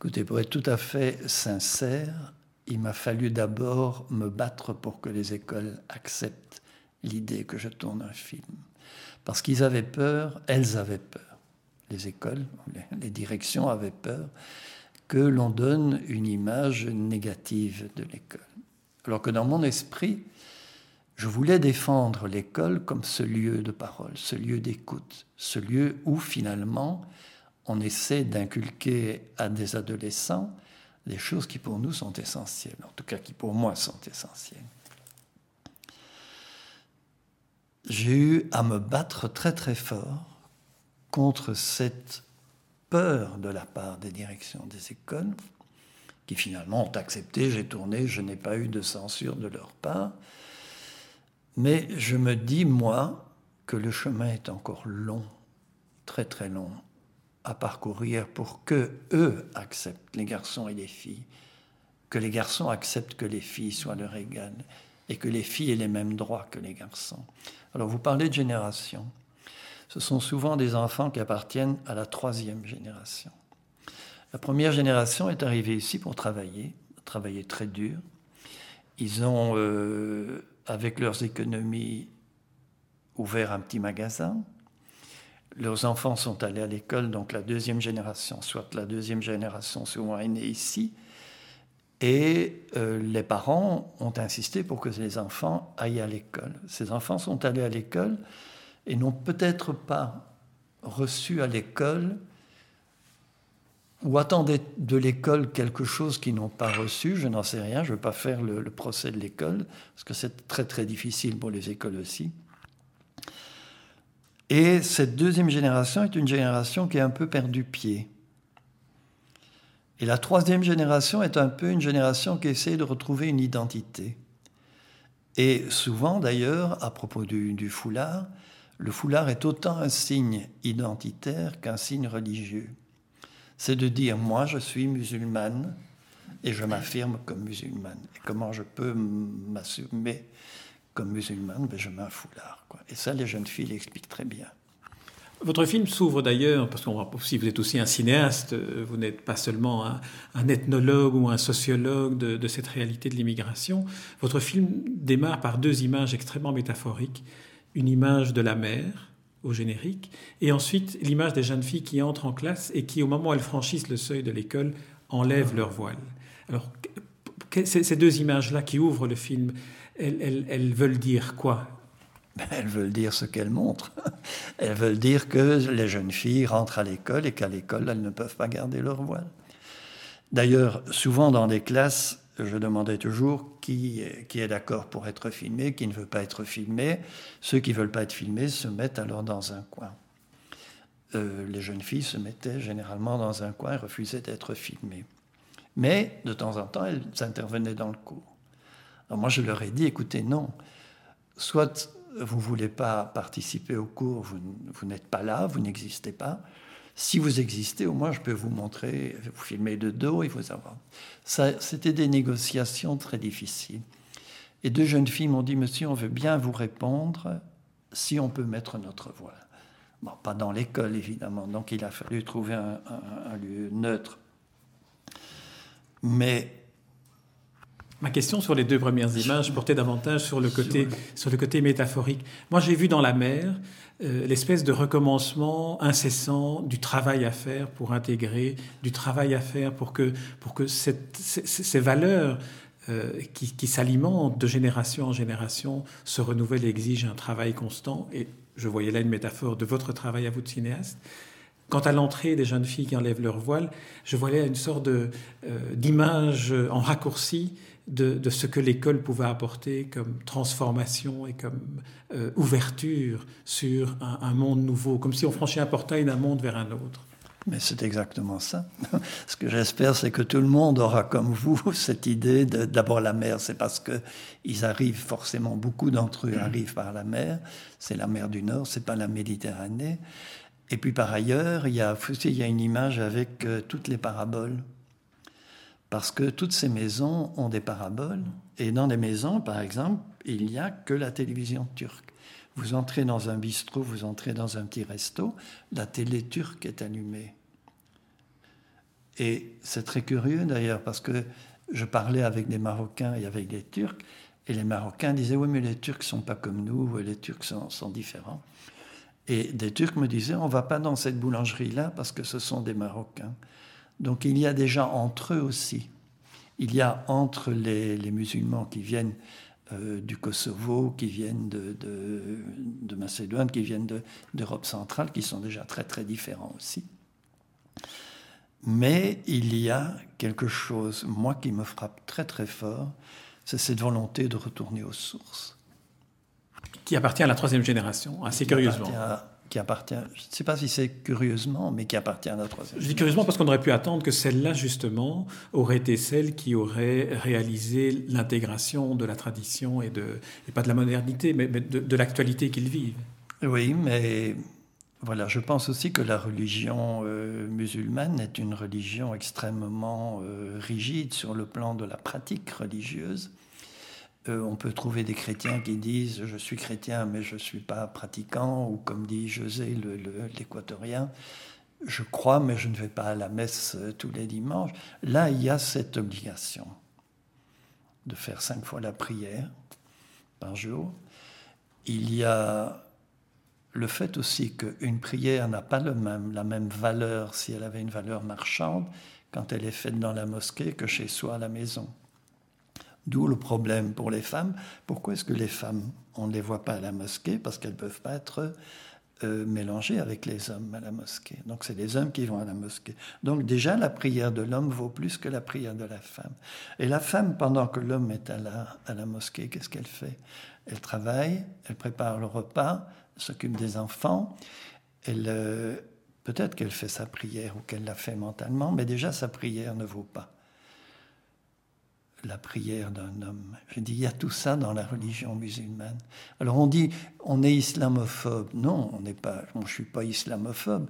Écoutez, pour être tout à fait sincère, il m'a fallu d'abord me battre pour que les écoles acceptent l'idée que je tourne un film. Parce qu'ils avaient peur, elles avaient peur, les écoles, les, directions avaient peur que l'on donne une image négative de l'école. Alors que dans mon esprit, je voulais défendre l'école comme ce lieu de parole, ce lieu d'écoute, ce lieu où finalement on essaie d'inculquer à des adolescents des choses qui pour nous sont essentielles, en tout cas qui pour moi sont essentielles. J'ai eu à me battre très très fort contre cette peur de la part des directions des écoles, qui finalement ont accepté, j'ai tourné, je n'ai pas eu de censure de leur part. Mais je me dis, moi, que le chemin est encore long, très très long, à parcourir pour que eux acceptent, les garçons et les filles, que les garçons acceptent que les filles soient leur égales et que les filles aient les mêmes droits que les garçons. Alors vous parlez de génération. Ce sont souvent des enfants qui appartiennent à la troisième génération. La première génération est arrivée ici pour travailler, travailler très dur. Ils ont, euh, avec leurs économies, ouvert un petit magasin, leurs enfants sont allés à l'école, donc la deuxième génération, soit la deuxième génération souvent est née ici, et euh, les parents ont insisté pour que les enfants aillent à l'école. Ces enfants sont allés à l'école et n'ont peut-être pas reçu à l'école ou attendaient de l'école quelque chose qu'ils n'ont pas reçu, je n'en sais rien, je ne veux pas faire le procès de l'école, parce que c'est très très difficile pour les écoles aussi. Et cette deuxième génération est une génération qui a un peu perdu pied. Et la troisième génération est un peu une génération qui essaie de retrouver une identité. Et souvent, d'ailleurs, à propos du, foulard, le foulard est autant un signe identitaire qu'un signe religieux. C'est de dire, moi, je suis musulmane et je m'affirme comme musulmane. Et comment je peux m'assumer comme musulmane, ben, je mets un foulard. Et ça, les jeunes filles l'expliquent très bien. Votre film s'ouvre d'ailleurs, parce que si vous êtes aussi un cinéaste, euh, vous n'êtes pas seulement un, ethnologue ou un sociologue de, de cette réalité de l'immigration. Votre film démarre par deux images extrêmement métaphoriques. Une image de la mer, au générique, et ensuite l'image des jeunes filles qui entrent en classe et qui, au moment où elles franchissent le seuil de l'école, enlèvent leur voile. Alors, ces deux images-là qui ouvrent le film, elles, veulent dire quoi? Ben, elles veulent dire ce qu'elles montrent. Elles veulent dire que les jeunes filles rentrent à l'école et qu'à l'école, elles ne peuvent pas garder leur voile. D'ailleurs, souvent dans les classes, je demandais toujours qui, qui est d'accord pour être filmé, qui ne veut pas être filmé. Ceux qui ne veulent pas être filmés se mettent alors dans un coin. Euh, les jeunes filles se mettaient généralement dans un coin et refusaient d'être filmées. Mais de temps en temps, elles intervenaient dans le cours. Moi, je leur ai dit, écoutez, non, soit vous ne voulez pas participer au cours, vous, n'êtes pas là, vous n'existez pas. Si vous existez, au moins, je peux vous montrer, vous filmer de dos et vous avoir. C'était des négociations très difficiles. Et deux jeunes filles m'ont dit, monsieur, on veut bien vous répondre si on peut mettre notre voix. Bon, pas dans l'école, évidemment. Donc, il a fallu trouver un, un lieu neutre. Mais Ma question sur les deux premières images portait davantage sur le côté, sur le côté métaphorique. Moi, j'ai vu dans la mer euh, l'espèce de recommencement incessant du travail à faire pour intégrer, du travail à faire pour que, pour que cette, ces, valeurs euh, qui, qui s'alimentent de génération en génération se renouvellent et exigent un travail constant. Et je voyais là une métaphore de votre travail à vous de cinéaste. Quant à l'entrée des jeunes filles qui enlèvent leur voile, je voyais une sorte euh, d'image en raccourci de, ce que l'école pouvait apporter comme transformation et comme euh, ouverture sur un, monde nouveau, comme si on franchit un portail d'un monde vers un autre. Mais c'est exactement ça. Ce que j'espère, c'est que tout le monde aura comme vous cette idée d'abord la mer, c'est parce que ils arrivent forcément, beaucoup d'entre eux arrivent par la mer. C'est la mer du Nord, c'est pas la Méditerranée. Et puis par ailleurs, il y a, il y a une image avec euh, toutes les paraboles parce que toutes ces maisons ont des paraboles. Et dans les maisons, par exemple, il n'y a que la télévision turque. Vous entrez dans un bistrot, vous entrez dans un petit resto, la télé turque est allumée. Et c'est très curieux d'ailleurs parce que je parlais avec des Marocains et avec des Turcs, et les Marocains disaient oui mais les Turcs sont pas comme nous, les Turcs sont, différents. Et des Turcs me disaient on va pas dans cette boulangerie là parce que ce sont des Marocains. Donc il y a déjà entre eux aussi. Il y a entre les, les musulmans qui viennent euh, du Kosovo, qui viennent de, de, Macédoine, qui viennent d'Europe centrale, qui sont déjà très très différents aussi. Mais il y a quelque chose, moi, qui me frappe très très fort, c'est cette volonté de retourner aux sources. Qui appartient à la troisième génération, assez curieusement qui appartient, je ne sais pas si c'est curieusement, mais qui appartient à notre troisième. Je dis curieusement parce qu'on aurait pu attendre que celle-là, justement, aurait été celle qui aurait réalisé l'intégration de la tradition et, de, et pas de la modernité, mais, de, l'actualité qu'ils vivent. Oui, mais voilà, je pense aussi que la religion euh, musulmane est une religion extrêmement euh, rigide sur le plan de la pratique religieuse. Euh, on peut trouver des chrétiens qui disent je suis chrétien mais je ne suis pas pratiquant, ou comme dit José l'équatorien, je crois mais je ne vais pas à la messe euh, tous les dimanches. Là, il y a cette obligation de faire cinq fois la prière par jour. Il y a le fait aussi qu'une prière n'a pas le même, la même valeur si elle avait une valeur marchande quand elle est faite dans la mosquée que chez soi à la maison. D'où le problème pour les femmes. Pourquoi est-ce que les femmes, on ne les voit pas à la mosquée? Parce qu'elles ne peuvent pas être euh, mélangées avec les hommes à la mosquée. Donc c'est les hommes qui vont à la mosquée. Donc déjà, la prière de l'homme vaut plus que la prière de la femme. Et la femme, pendant que l'homme est à la, à la mosquée, qu'est-ce qu'elle fait? Elle travaille, elle prépare le repas, s'occupe des enfants, elle... Euh, peut-être qu'elle fait sa prière ou qu'elle la fait mentalement, mais déjà sa prière ne vaut pas la prière d'un homme. Je dis, il y a tout ça dans la religion musulmane. Alors on dit, on est islamophobe. Non, on n'est pas. je ne suis pas islamophobe.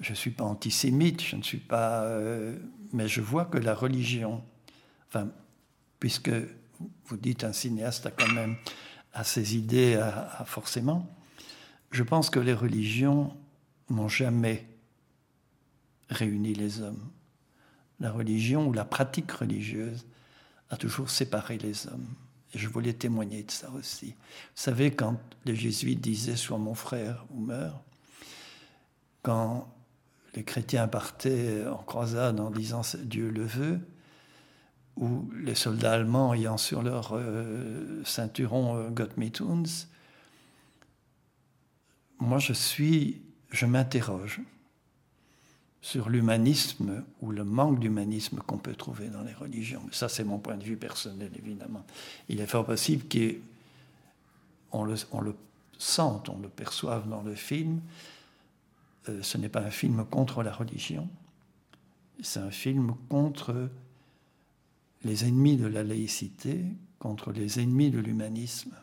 Je ne suis pas antisémite. Je ne suis pas. Euh, mais je vois que la religion, enfin, puisque vous dites un cinéaste a quand même à ses idées, forcément. Je pense que les religions n'ont jamais réuni les hommes. La religion ou la pratique religieuse a toujours séparé les hommes. Et je voulais témoigner de ça aussi. Vous savez, quand les jésuites disaient Sois mon frère ou meurs, quand les chrétiens partaient en croisade en disant Dieu le veut, ou les soldats allemands ayant sur leur euh, ceinturon euh, Gott mit moi je suis, je m'interroge sur l'humanisme ou le manque d'humanisme qu'on peut trouver dans les religions. ça, c'est mon point de vue personnel, évidemment. Il est fort possible qu'on le, on le sente, on le perçoive dans le film. Euh, ce n'est pas un film contre la religion, c'est un film contre les ennemis de la laïcité, contre les ennemis de l'humanisme.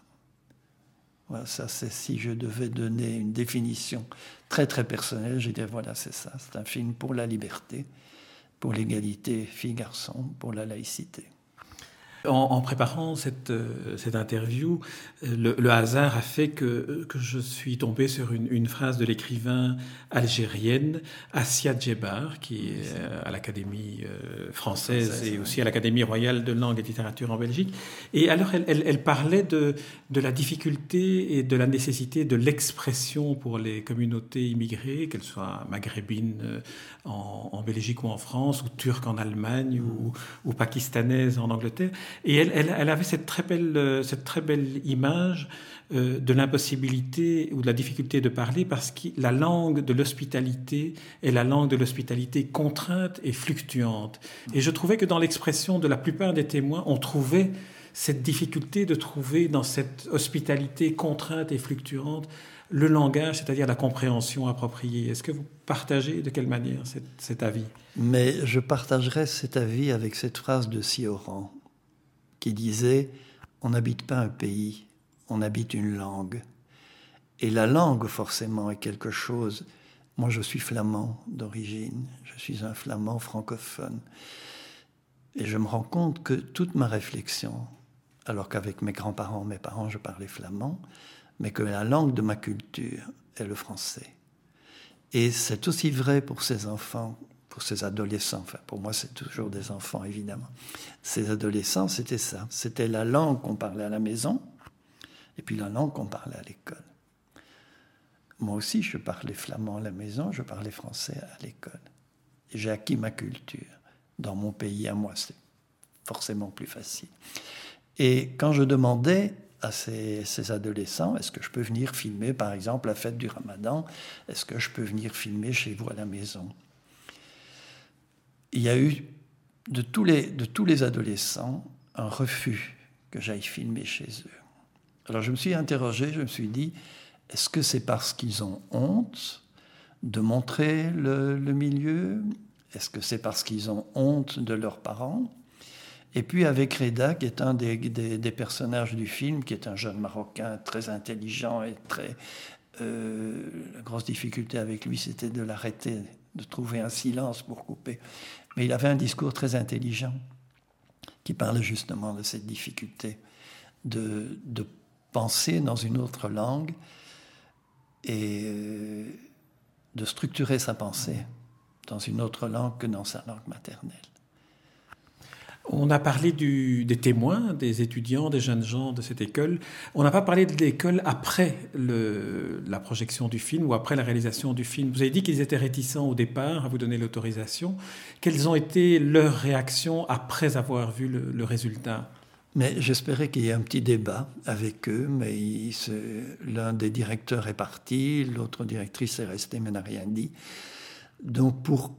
Voilà, ça, c'est si je devais donner une définition très très personnelle, je dirais voilà, c'est ça. C'est un film pour la liberté, pour l'égalité filles-garçons, pour la laïcité. En, préparant cette, euh, cette interview, euh, le, hasard a fait que, que je suis tombé sur une, une phrase de l'écrivain algérienne Assia Djebar, qui est euh, à l'Académie française et aussi à l'Académie royale de langue et de littérature en Belgique. Et alors, elle, elle, elle parlait de, de la difficulté et de la nécessité de l'expression pour les communautés immigrées, qu'elles soient maghrébines en, en, Belgique ou en France, ou turques en Allemagne, ou, ou pakistanaises en Angleterre. Et elle, avait cette très belle, euh, image euh, de l'impossibilité ou de la difficulté de parler parce que la langue de l'hospitalité est la langue de l'hospitalité contrainte et fluctuante. Et je trouvais que dans l'expression de la plupart des témoins, on trouvait cette difficulté de trouver dans cette hospitalité contrainte et fluctuante le langage, c'est-à-dire la compréhension appropriée. Est-ce que vous partagez de quelle manière cet, avis? Mais je partagerai cet avis avec cette phrase de Sioran qui disait On n'habite pas un pays, on habite une langue. Et la langue, forcément, est quelque chose. Moi, je suis flamand d'origine, je suis un flamand francophone. Et je me rends compte que toute ma réflexion, alors qu'avec mes grands-parents, mes parents, je parlais flamand, mais que la langue de ma culture est le français. Et c'est aussi vrai pour ces enfants pour ces adolescents, enfin pour moi c'est toujours des enfants évidemment, ces adolescents c'était ça, c'était la langue qu'on parlait à la maison et puis la langue qu'on parlait à l'école. Moi aussi je parlais flamand à la maison, je parlais français à l'école. J'ai acquis ma culture dans mon pays à moi, c'est forcément plus facile. Et quand je demandais à ces, ces adolescents, est-ce que je peux venir filmer par exemple la fête du ramadan, est-ce que je peux venir filmer chez vous à la maison? Il y a eu de tous les, de tous les adolescents un refus que j'aille filmer chez eux. Alors je me suis interrogé, je me suis dit, est-ce que c'est parce qu'ils ont honte de montrer le, milieu? Est-ce que c'est parce qu'ils ont honte de leurs parents? Et puis avec Reda, qui est un des, des, personnages du film, qui est un jeune Marocain très intelligent et très... Euh, la grosse difficulté avec lui, c'était de l'arrêter de trouver un silence pour couper. Mais il avait un discours très intelligent qui parlait justement de cette difficulté de, de penser dans une autre langue et euh, de structurer sa pensée dans une autre langue que dans sa langue maternelle. On a parlé des témoins, des étudiants, des jeunes gens de cette école. On n'a pas parlé de l'école après la projection du film ou après la réalisation du film. Vous avez dit qu'ils étaient réticents au départ à vous donner l'autorisation. Quelles ont été leurs réactions après avoir vu le, résultat? Mais j'espérais qu'il y ait un petit débat avec eux, mais l'un des directeurs est parti, l'autre directrice est restée mais n'a rien dit. Donc pour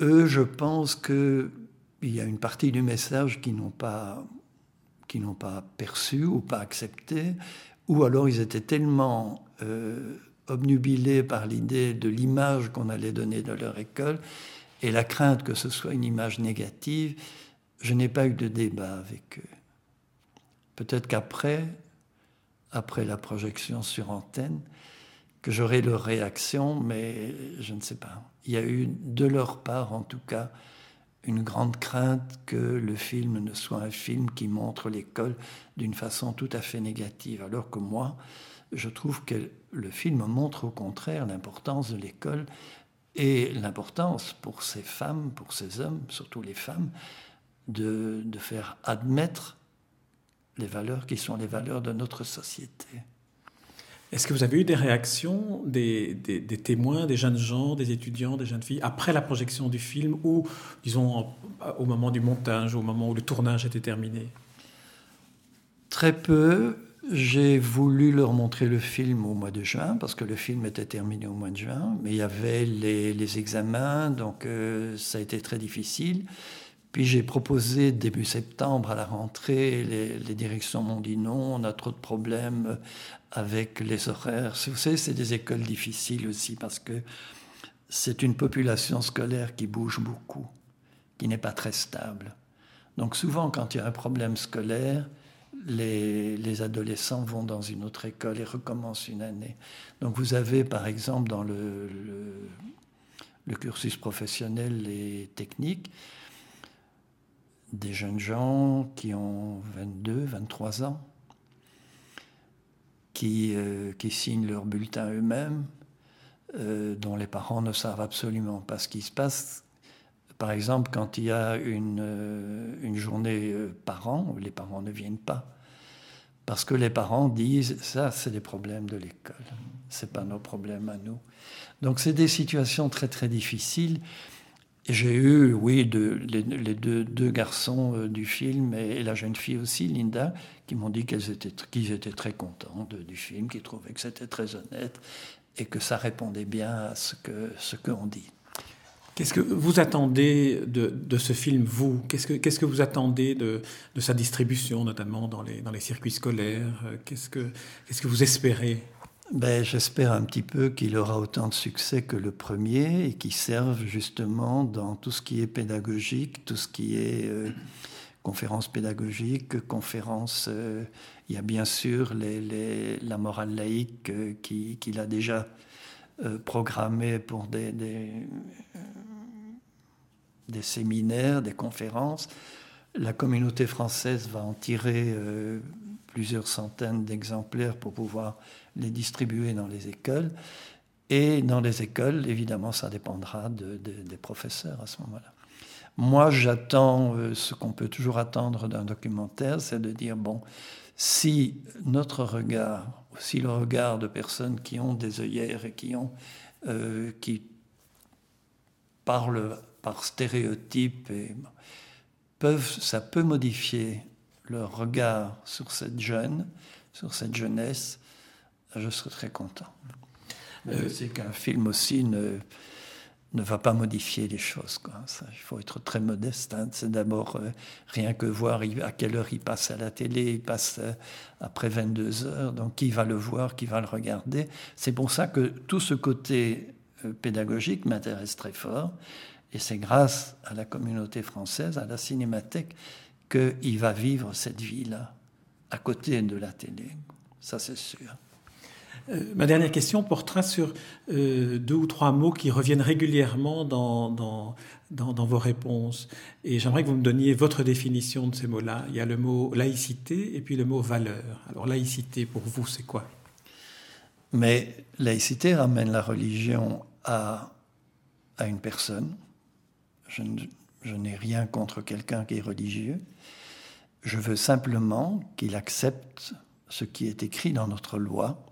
eux, je pense que il y a une partie du message qui n'ont pas, qui n'ont pas perçu ou pas accepté, ou alors ils étaient tellement euh, obnubilés par l'idée de l'image qu'on allait donner de leur école et la crainte que ce soit une image négative, je n'ai pas eu de débat avec eux. Peut-être qu'après, après la projection sur antenne, que j'aurai leur réaction, mais je ne sais pas. Il y a eu de leur part, en tout cas, une grande crainte que le film ne soit un film qui montre l'école d'une façon tout à fait négative, alors que moi, je trouve que le film montre au contraire l'importance de l'école et l'importance pour ces femmes, pour ces hommes, surtout les femmes, de, de faire admettre les valeurs qui sont les valeurs de notre société. Est-ce que vous avez eu des réactions des, témoins, des jeunes gens, des étudiants, des jeunes filles, après la projection du film ou, disons, au moment du montage, au moment où le tournage était terminé? Très peu. J'ai voulu leur montrer le film au mois de juin, parce que le film était terminé au mois de juin, mais il y avait les, examens, donc euh, ça a été très difficile. Puis j'ai proposé début septembre à la rentrée, les, directions m'ont dit non, on a trop de problèmes avec les horaires. Vous savez, c'est des écoles difficiles aussi parce que c'est une population scolaire qui bouge beaucoup, qui n'est pas très stable. Donc souvent, quand il y a un problème scolaire, les, adolescents vont dans une autre école et recommencent une année. Donc vous avez, par exemple, dans le, le cursus professionnel et technique, des jeunes gens qui ont 22, 23 ans, qui, euh, qui signent leur bulletin eux-mêmes, euh, dont les parents ne savent absolument pas ce qui se passe. Par exemple, quand il y a une, euh, une journée par an, les parents ne viennent pas. Parce que les parents disent, ça, c'est des problèmes de l'école, c'est pas nos problèmes à nous. Donc, c'est des situations très, très difficiles. J'ai eu, oui, les, deux, garçons euh, du film et, la jeune fille aussi, Linda, qui m'ont dit qu'ils étaient, très contents du film, qu'ils trouvaient que c'était très honnête et que ça répondait bien à ce qu'on dit. Qu'est-ce que vous attendez de, ce film, vous? Qu'est-ce que, vous attendez de, sa distribution, notamment dans les, circuits scolaires? Qu'est-ce que, qu'est-ce que vous espérez? Ben, J'espère un petit peu qu'il aura autant de succès que le premier et qu'il serve justement dans tout ce qui est pédagogique, tout ce qui est euh, conférence pédagogique, conférence. Euh, il y a bien sûr la morale laïque euh, qu'il a déjà programmée pour des, séminaires, des conférences. La communauté française va en tirer plusieurs centaines d'exemplaires pour pouvoir les distribuer dans les écoles. Et dans les écoles, évidemment, ça dépendra des professeurs à ce moment-là. Moi, j'attends euh, ce qu'on peut toujours attendre d'un documentaire, c'est de dire, bon, si notre regard, si le regard de personnes qui ont des œillères et qui, ont, euh, qui parlent par stéréotypes, et, peuvent, ça peut modifier leur regard sur cette jeune, sur cette jeunesse, je serais très content. Euh, c'est qu'un film aussi ne, ne va pas modifier les choses. Quoi. Ça, il faut être très modeste. Hein. C'est d'abord euh, rien que voir à quelle heure il passe à la télé, il passe euh, après 22 heures, donc qui va le voir, qui va le regarder. C'est pour ça que tout ce côté pédagogique m'intéresse très fort. Et c'est grâce à la communauté française, à la cinémathèque, qu'il va vivre cette vie-là, à côté de la télé. Ça, c'est sûr. Euh, ma dernière question portera sur euh, deux ou trois mots qui reviennent régulièrement dans, dans, dans, vos réponses. Et j'aimerais que vous me donniez votre définition de ces mots-là. Il y a le mot laïcité et puis le mot valeur. Alors laïcité, pour vous, c'est quoi? Mais laïcité ramène la religion à, à une personne. Je, je n'ai rien contre quelqu'un qui est religieux. Je veux simplement qu'il accepte ce qui est écrit dans notre loi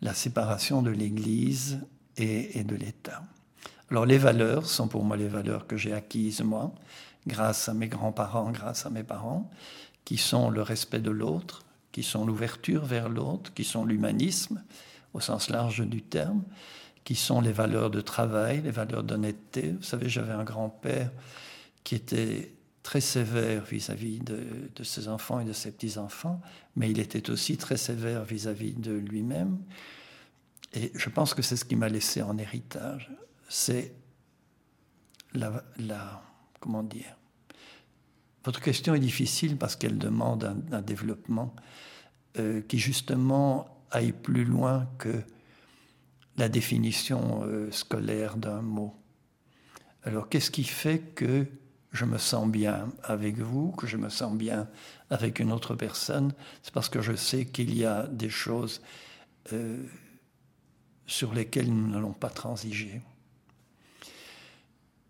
la séparation de l'Église et, de l'État. Alors les valeurs sont pour moi les valeurs que j'ai acquises moi, grâce à mes grands-parents, grâce à mes parents, qui sont le respect de l'autre, qui sont l'ouverture vers l'autre, qui sont l'humanisme au sens large du terme, qui sont les valeurs de travail, les valeurs d'honnêteté. Vous savez, j'avais un grand-père qui était très sévère vis-à-vis de, ses enfants et de ses petits-enfants, mais il était aussi très sévère vis-à-vis de lui-même. Et je pense que c'est ce qui m'a laissé en héritage. C'est la, Comment dire Votre question est difficile parce qu'elle demande un, développement euh, qui, justement, aille plus loin que la définition euh, scolaire d'un mot. Alors, qu'est-ce qui fait que je me sens bien avec vous, que je me sens bien avec une autre personne, c'est parce que je sais qu'il y a des choses euh, sur lesquelles nous n'allons pas transiger.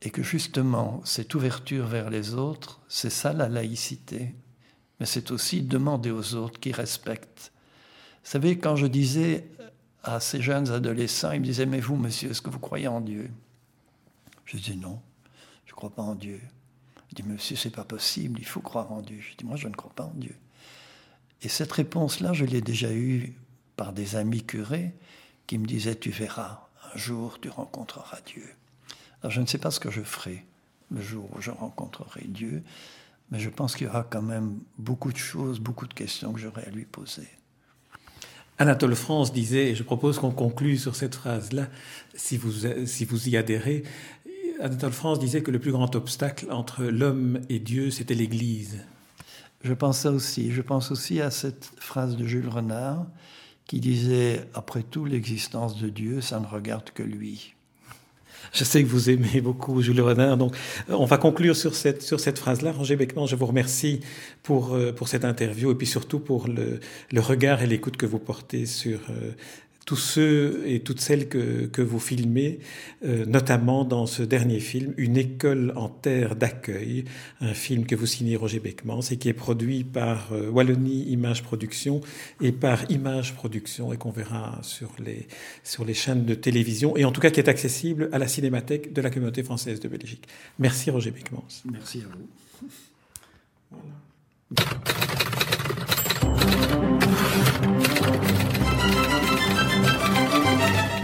Et que justement, cette ouverture vers les autres, c'est ça la laïcité. Mais c'est aussi demander aux autres qui respectent. Vous savez, quand je disais à ces jeunes adolescents, ils me disaient, mais vous, monsieur, est-ce que vous croyez en Dieu? Je disais, non, je ne crois pas en Dieu. Il dit, monsieur, c'est pas possible, il faut croire en Dieu. Je dis, moi, je ne crois pas en Dieu. Et cette réponse-là, je l'ai déjà eue par des amis curés qui me disaient, tu verras, un jour tu rencontreras Dieu. Alors je ne sais pas ce que je ferai le jour où je rencontrerai Dieu, mais je pense qu'il y aura quand même beaucoup de choses, beaucoup de questions que j'aurai à lui poser. Anatole France disait, et je propose qu'on conclue sur cette phrase-là, si vous, si vous y adhérez, Anatole France disait que le plus grand obstacle entre l'homme et Dieu, c'était l'Église. Je pense ça aussi. Je pense aussi à cette phrase de Jules Renard qui disait, après tout, l'existence de Dieu, ça ne regarde que lui. Je sais que vous aimez beaucoup Jules Renard, donc euh, on va conclure sur cette, sur cette phrase-là. Roger Beckman, je vous remercie pour, euh, pour cette interview et puis surtout pour le, le regard et l'écoute que vous portez sur euh, tous ceux et toutes celles que, que vous filmez, euh, notamment dans ce dernier film, Une école en terre d'accueil, un film que vous signez Roger Beckmans et qui est produit par euh, Wallonie Image Production et par Image Production et qu'on verra sur les, sur les chaînes de télévision et en tout cas qui est accessible à la cinémathèque de la communauté française de Belgique. Merci Roger Beckmans. Merci à vous.